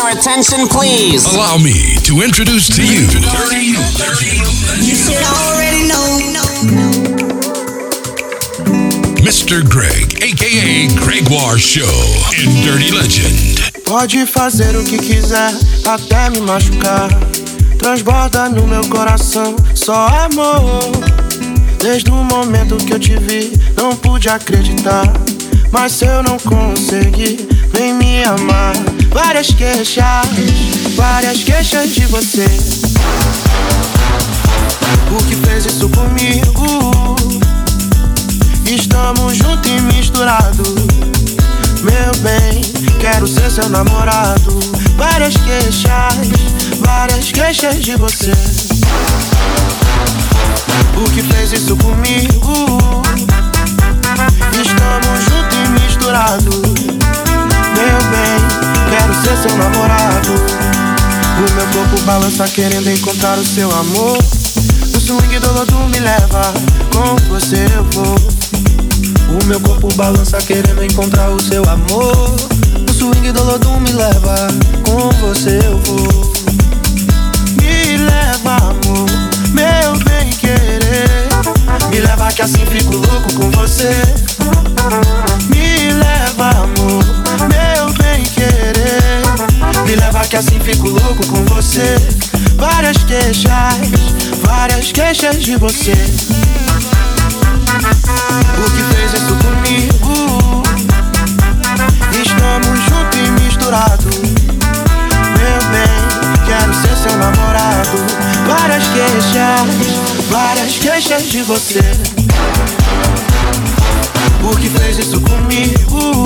your attention, please? Allow me to introduce to you. You should already know. Mr. Greg, aka Gregoire Show, in Dirty Legend. Pode fazer o que quiser, até me machucar. Transborda no meu coração só amor. Desde o momento que eu te vi, não pude acreditar. Mas se eu não consegui, vem me amar. Várias queixas, várias queixas de você. O que fez isso comigo? Estamos juntos e misturados. Meu bem, quero ser seu namorado. Várias queixas, várias queixas de você. O que fez isso comigo? Estamos juntos e misturados. Meu bem, quero ser seu namorado. O meu corpo balança querendo encontrar o seu amor. O swing do lodo me leva, com você eu vou. O meu corpo balança querendo encontrar o seu amor. O swing do lodo me leva, com você eu vou. Me leva, amor, meu bem querer. Me leva que assim fico louco com você. Me leva, amor, meu. Leva que assim fico louco com você. Várias queixas, várias queixas de você. O que fez isso comigo? Estamos juntos e misturados. Meu bem, quero ser seu namorado. Várias queixas, várias queixas de você. O que fez isso comigo?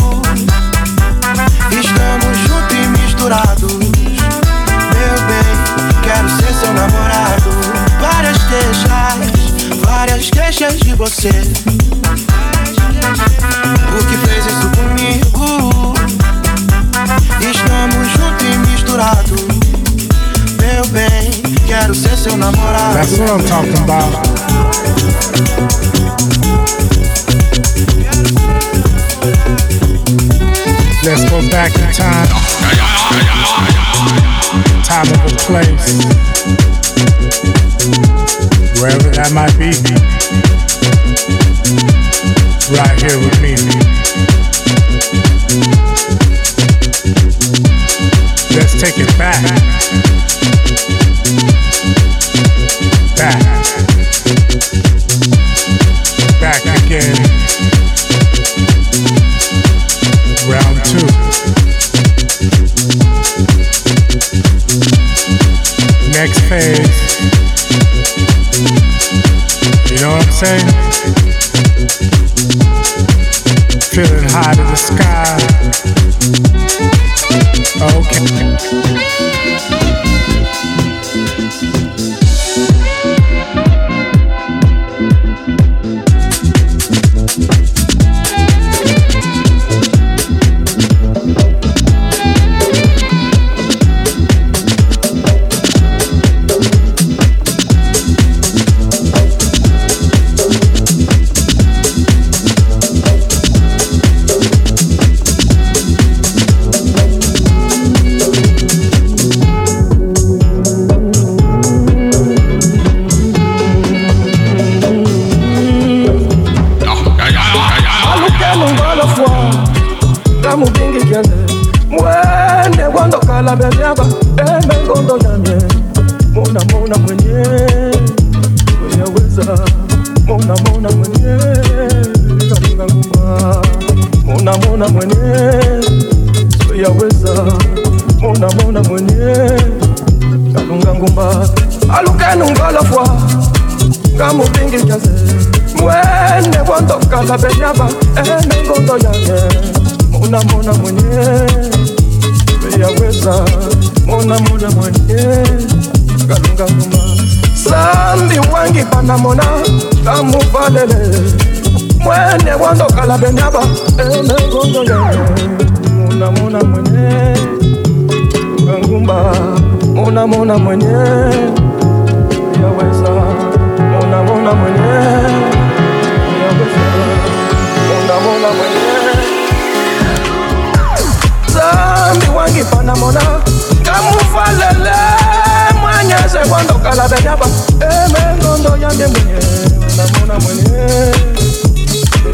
Back in time. Time of a place. Wherever that might be. Right here with me. Let's take it back. Back. lofwa nga mubingi kende mwene gwandokala beliaba embe ngondo yanye mona mona mwenye. Weyaweza mona mona mwenye. Kalinga ngumba mona mona mwenye. Weyaweza mona mona mwenye. Kalunga ngumba. Alukenu ngalofwa nga mubingi kyanze mwene kwandokala benyaba emengondo yanye mona mona mwenye uyaweza mona mona mwenye kalunga ngumba sambi wangi pana mona kamuvalele mwene kwandokala benyaba emengondo yanye mona mona mwenye ngumba mona mona mwenye uyaweza mona mona mwenye mona mona zambi wangipana mona ese cuando cala de llama Eh, me encondo ya de mwenye Mona mona mwenye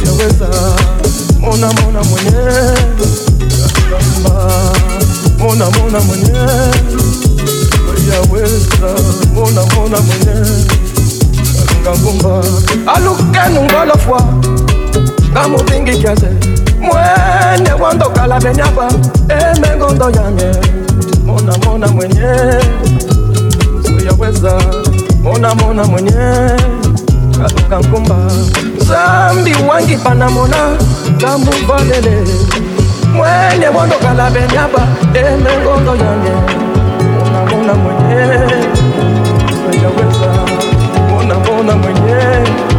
Yaweza Mona mona mwenye Kamba Mona mona mwenye nga ngumba aluka nungolo fwa nga mobingi kiase mwene wandokala benyaba. Emengondo yange. Mona mona mwenye. Suyaweza mona mona mwenye. Aluka ngumba zambi wangi panamona nga muvalele mwenye wandokala benyaba. Emengondo yange. Mona mona mwenye. на мне.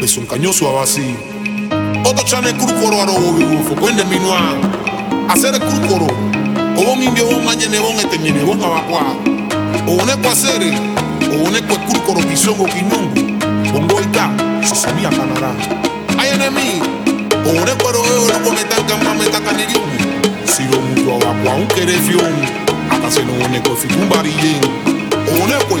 besonkanyoso abasi ototyana ekulukoro ara obubibuufu gwenda eminwa asera ekulukoro obongimbya obomanye nebongetemye nebonga bakwa obonekwa asere obonekwa ekulukoro kisongo kinyungu bongoita sosamiyakanara ayenemi obonekwa royo olokometankamametakaneriumu siro omuntu awakwa unkerefyomu akasenoonekwa efitumbarilyen obonekwe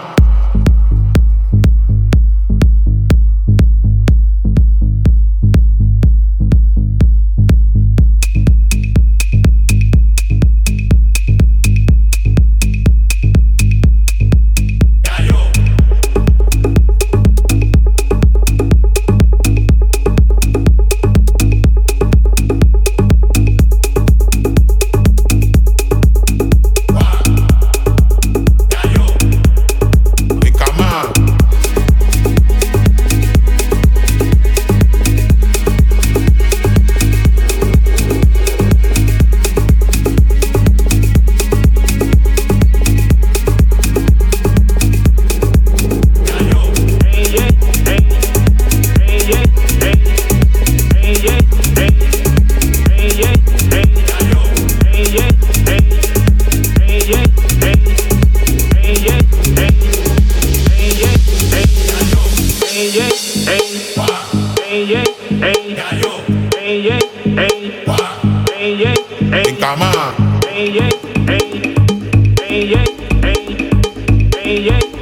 Dirty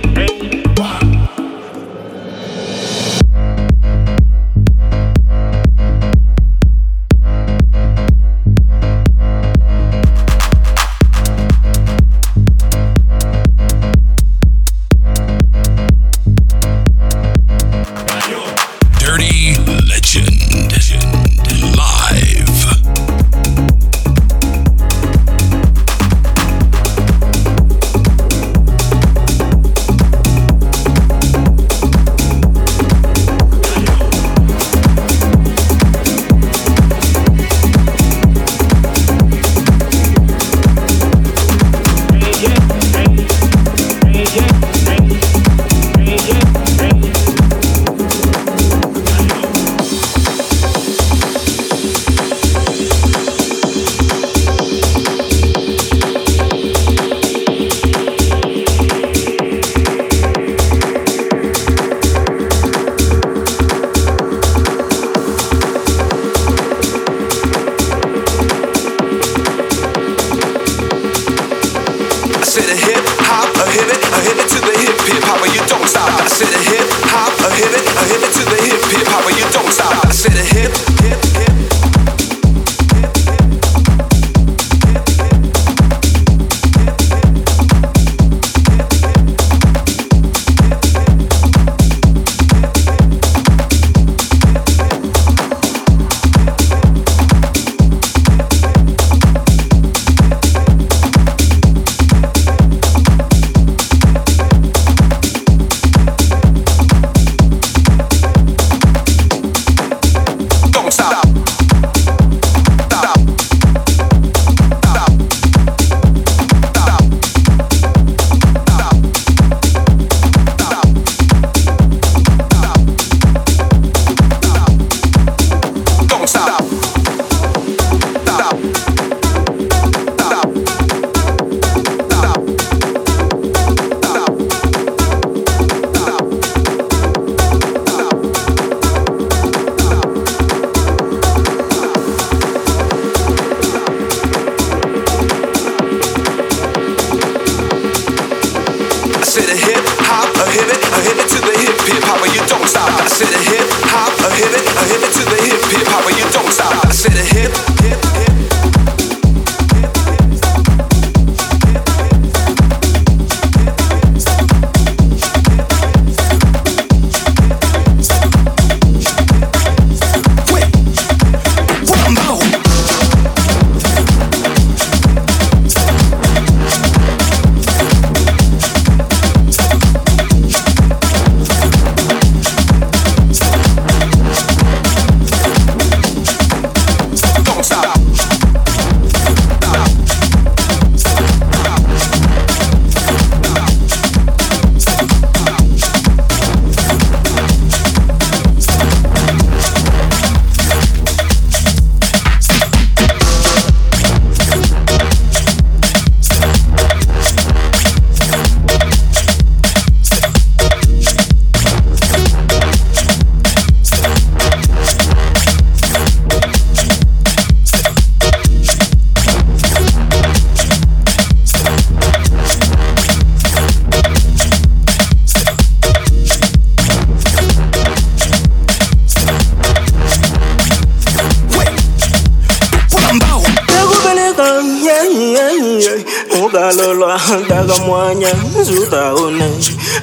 dakamwanya zutaone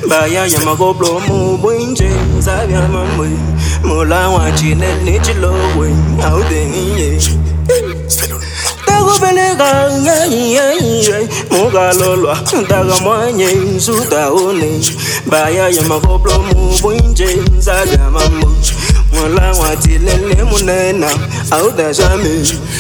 bayaya makoplo mubwinje zabyamamwe mulawa chine nichilowe audengiye takupeleka mukalolwa dakamwanye zutaone bayaya makoplo mubwinje zabyamamwe mulawa chine munena audashame ishumile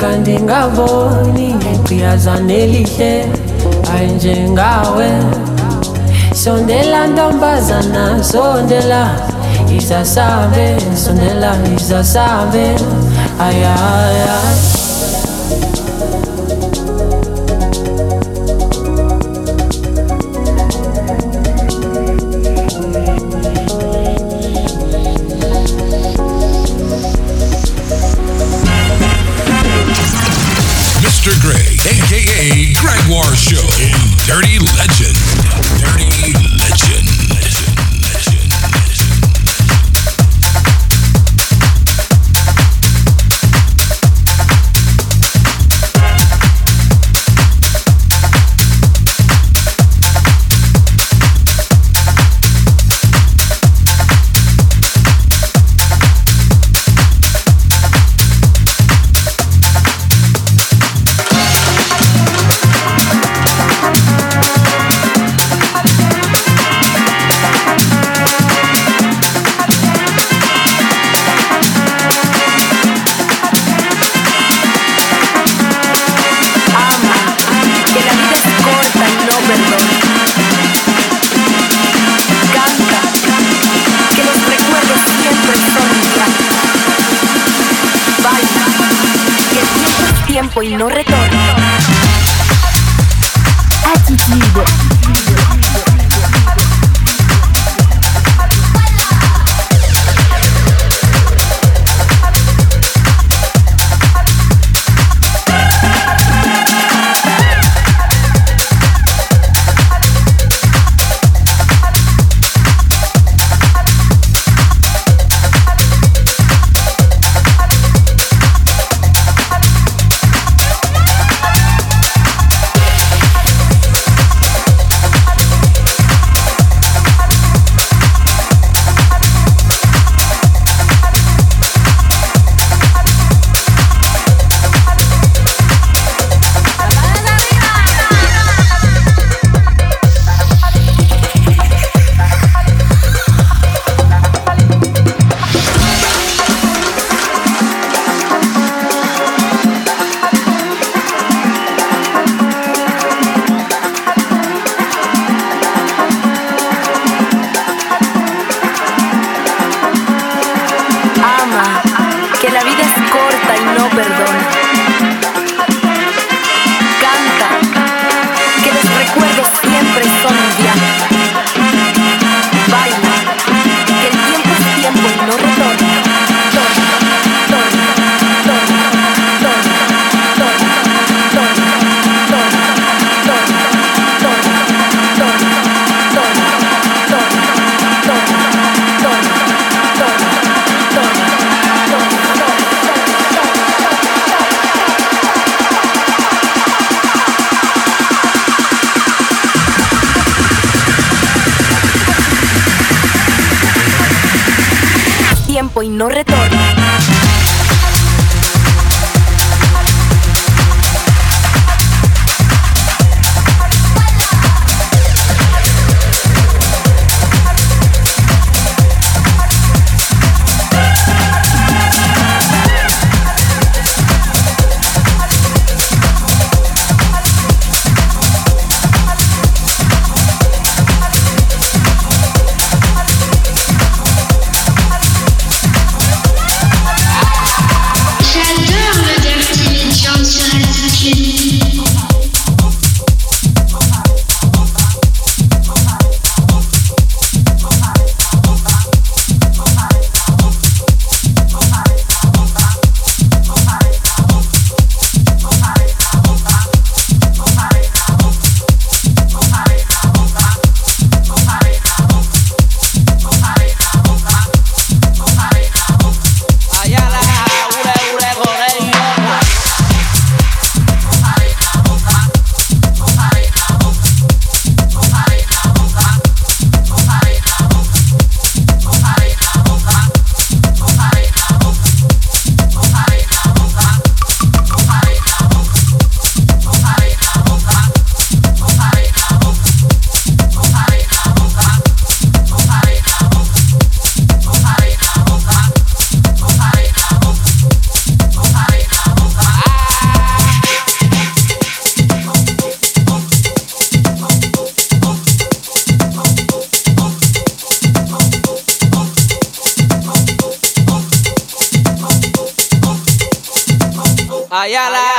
minyaka ndingaboni gqiyazane elihle ayinjengawe sondela ntombazana sondela izasabe sondela izasabe. Ayaya no retorno. no retorna. Ayala.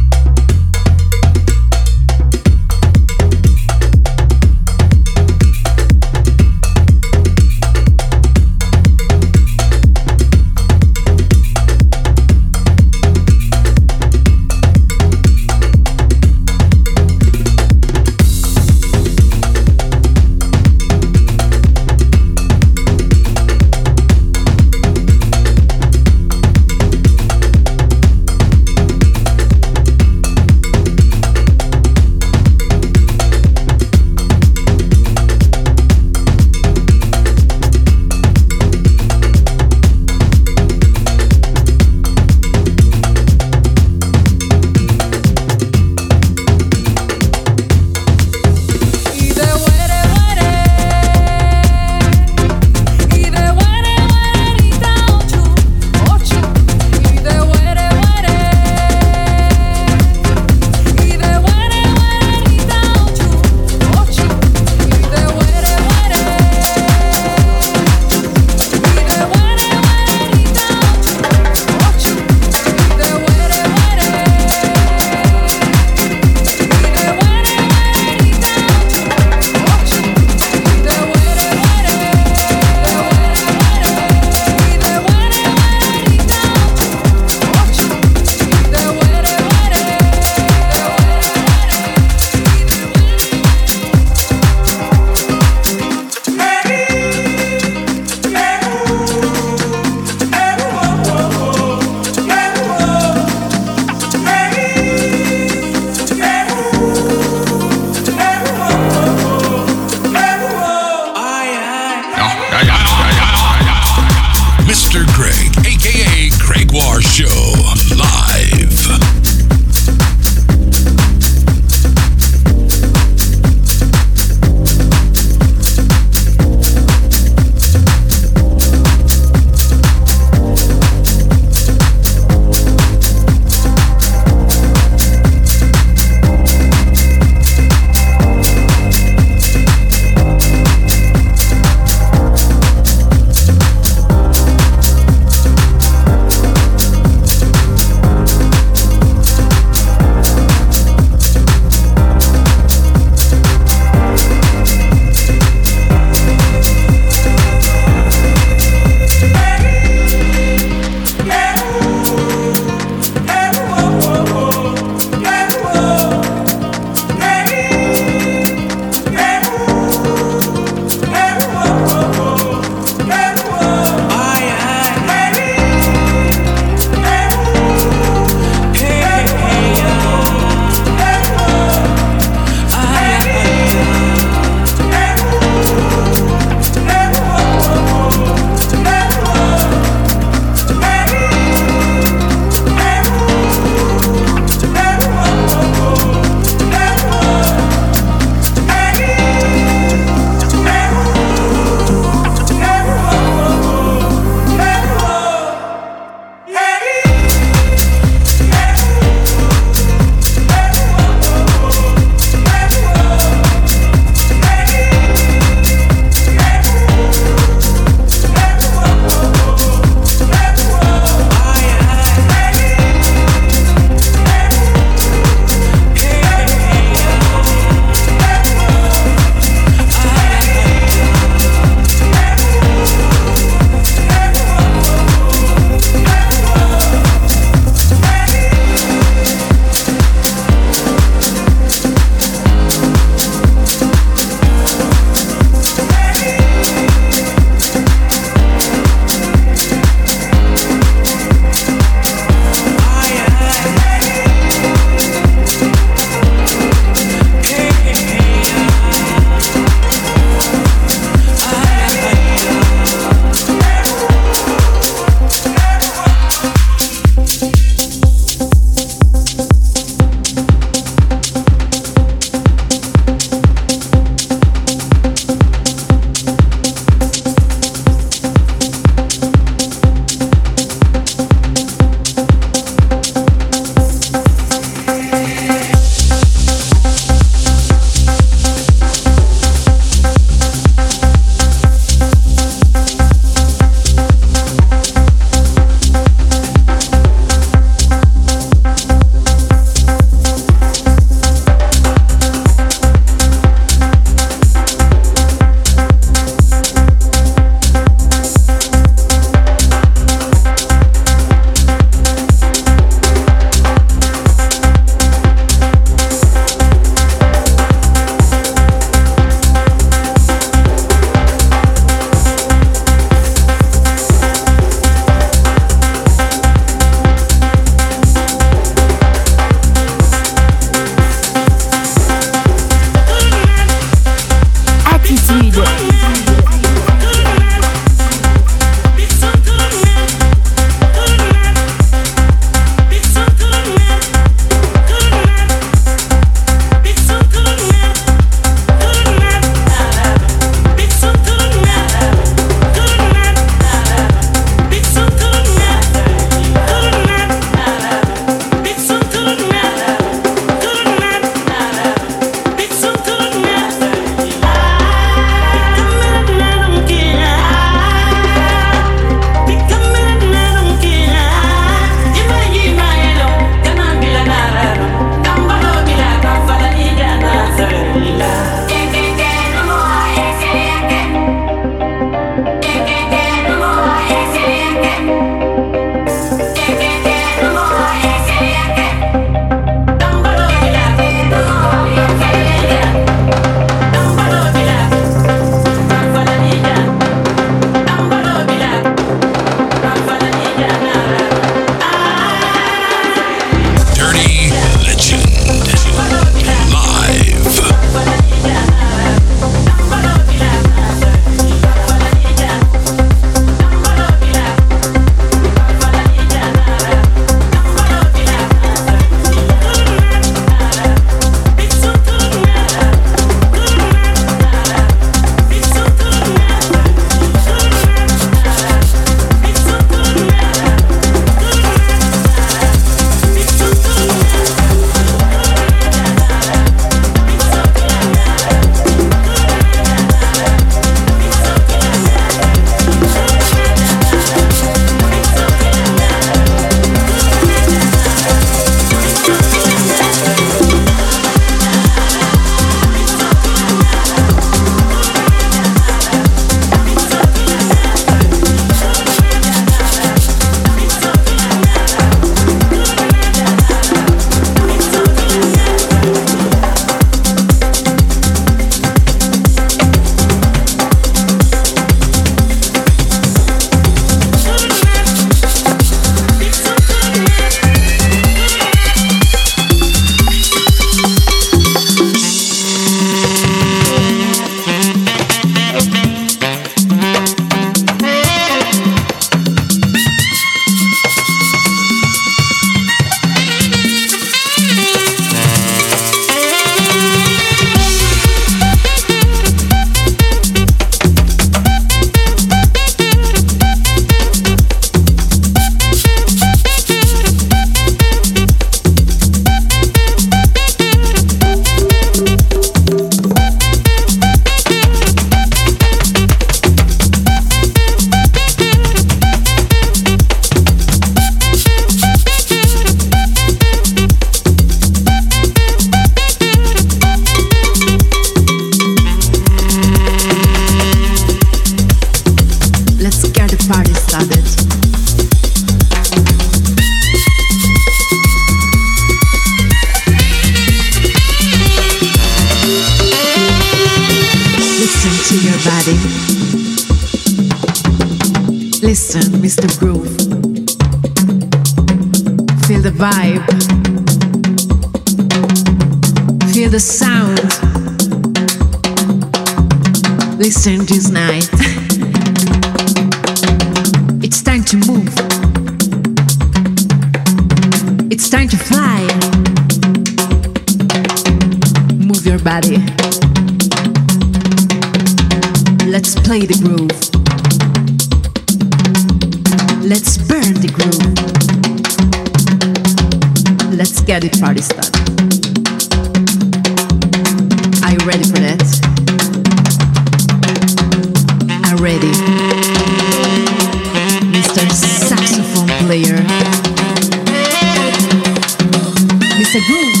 Mr. Groove.